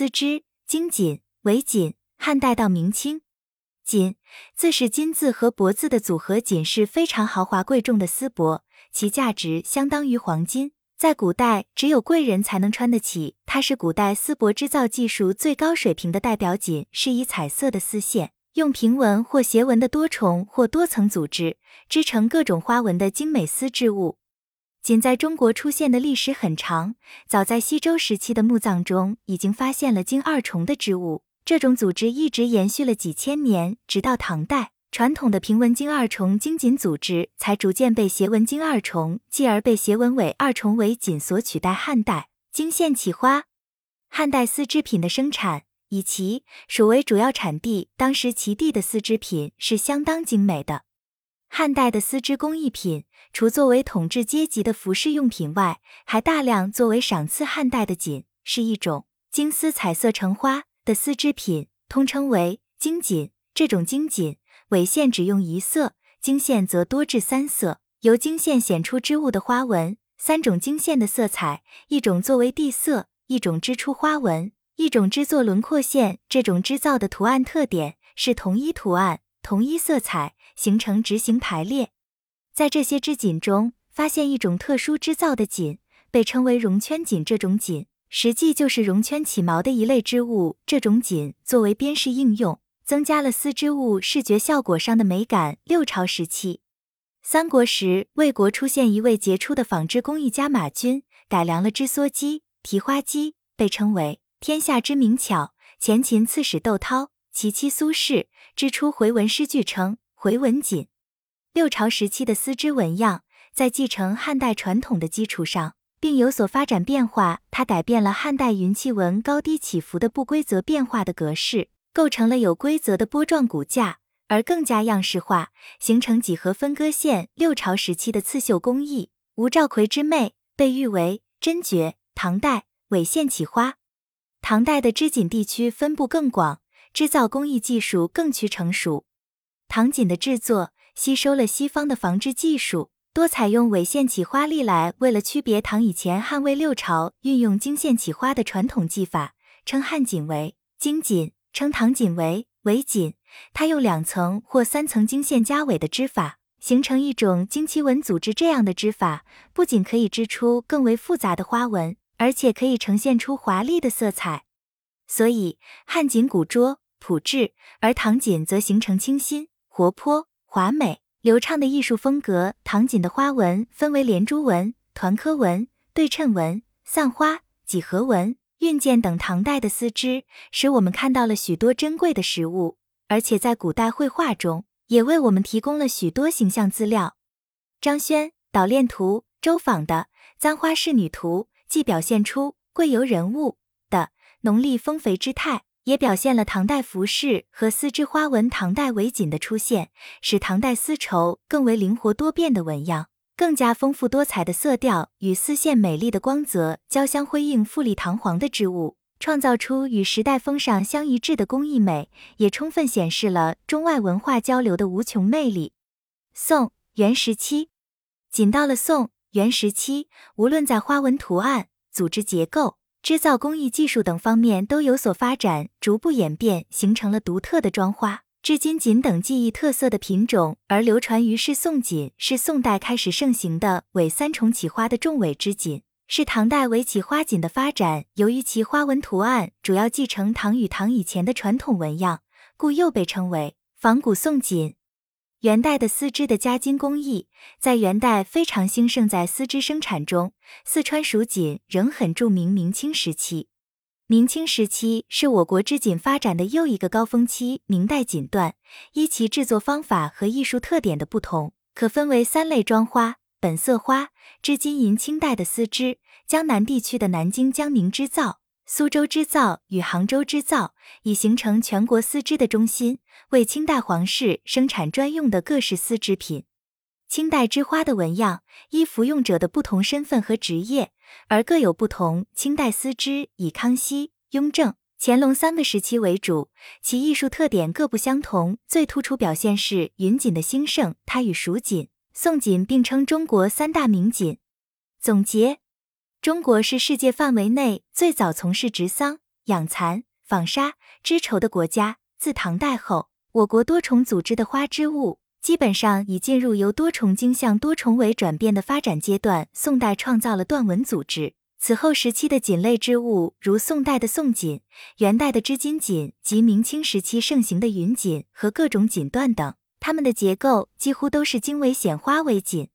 丝织、经锦、围锦，汉代到明清。锦字是金字和帛字的组合，锦是非常豪华贵重的丝帛，其价值相当于黄金。在古代，只有贵人才能穿得起。它是古代丝帛织造技术最高水平的代表。锦是以彩色的丝线，用平纹或斜纹的多重或多层组织，织成各种花纹的精美丝织物。锦在中国出现的历史很长，早在西周时期的墓葬中已经发现了金二重的织物。这种组织一直延续了几千年，直到唐代，传统的平纹金二重经锦组织才逐渐被斜纹金二重，继而被斜纹尾二重围锦所取代。汉代经线起花，汉代丝织品的生产以齐、蜀为主要产地，当时齐地的丝织品是相当精美的。汉代的丝织工艺品，除作为统治阶级的服饰用品外，还大量作为赏赐。汉代的锦是一种金丝彩色成花。的丝织品通称为经锦，这种经锦纬线只用一色，经线则多至三色，由经线显出织物的花纹。三种经线的色彩，一种作为地色，一种织出花纹，一种织作轮廓线。这种织造的图案特点是同一图案、同一色彩，形成直行排列。在这些织锦中，发现一种特殊织造的锦，被称为绒圈锦。这种锦。实际就是绒圈起毛的一类织物，这种锦作为边饰应用，增加了丝织物视觉效果上的美感。六朝时期，三国时，魏国出现一位杰出的纺织工艺家马钧，改良了织梭机、提花机，被称为天下之名巧。前秦刺史窦涛，其妻苏氏织出回文诗句，称回纹锦。六朝时期的丝织纹样，在继承汉代传统的基础上。并有所发展变化，它改变了汉代云气纹高低起伏的不规则变化的格式，构成了有规则的波状骨架，而更加样式化，形成几何分割线。六朝时期的刺绣工艺，吴兆奎之妹被誉为真绝。唐代纬线起花，唐代的织锦地区分布更广，织造工艺技术更趋成熟。唐锦的制作吸收了西方的纺织技术。多采用纬线起花。历来为了区别唐以前汉魏六朝运用经线起花的传统技法，称汉锦为经锦，称唐锦为纬锦。它用两层或三层经线加纬的织法，形成一种经期纹组织。这样的织法不仅可以织出更为复杂的花纹，而且可以呈现出华丽的色彩。所以汉锦古拙朴质，而唐锦则形成清新、活泼、华美。流畅的艺术风格。唐锦的花纹分为连珠纹、团颗纹、对称纹、散花、几何纹、运件等。唐代的丝织使我们看到了许多珍贵的实物，而且在古代绘画中也为我们提供了许多形象资料。张轩《捣练图》周仿的《簪花仕女图》，既表现出贵游人物的浓丽丰肥之态。也表现了唐代服饰和丝织花纹。唐代围锦的出现，使唐代丝绸更为灵活多变的纹样，更加丰富多彩的色调与丝线美丽的光泽交相辉映，富丽堂皇的织物，创造出与时代风尚相一致的工艺美，也充分显示了中外文化交流的无穷魅力。宋元时期，仅到了宋元时期，无论在花纹图案、组织结构。织造工艺技术等方面都有所发展，逐步演变，形成了独特的妆花、织金锦等技艺特色的品种，而流传于世。宋锦是宋代开始盛行的尾三重起花的重尾织锦，是唐代围起花锦的发展。由于其花纹图案主要继承唐与唐以前的传统纹样，故又被称为仿古宋锦。元代的丝织的加金工艺，在元代非常兴盛。在丝织生产中，四川蜀锦仍很著名。明清时期，明清时期是我国织锦发展的又一个高峰期。明代锦缎，依其制作方法和艺术特点的不同，可分为三类：妆花、本色花、织金银。清代的丝织，江南地区的南京、江宁织造。苏州织造与杭州织造已形成全国丝织的中心，为清代皇室生产专用的各式丝织品。清代织花的纹样依服用者的不同身份和职业而各有不同。清代丝织以康熙、雍正、乾隆三个时期为主，其艺术特点各不相同。最突出表现是云锦的兴盛，它与蜀锦、宋锦并称中国三大名锦。总结。中国是世界范围内最早从事植桑、养蚕、纺纱、织绸的国家。自唐代后，我国多重组织的花织物基本上已进入由多重经向多重纬转变的发展阶段。宋代创造了缎纹组织，此后时期的锦类织物，如宋代的宋锦、元代的织金锦及明清时期盛行的云锦和各种锦缎等，它们的结构几乎都是经纬显花为锦。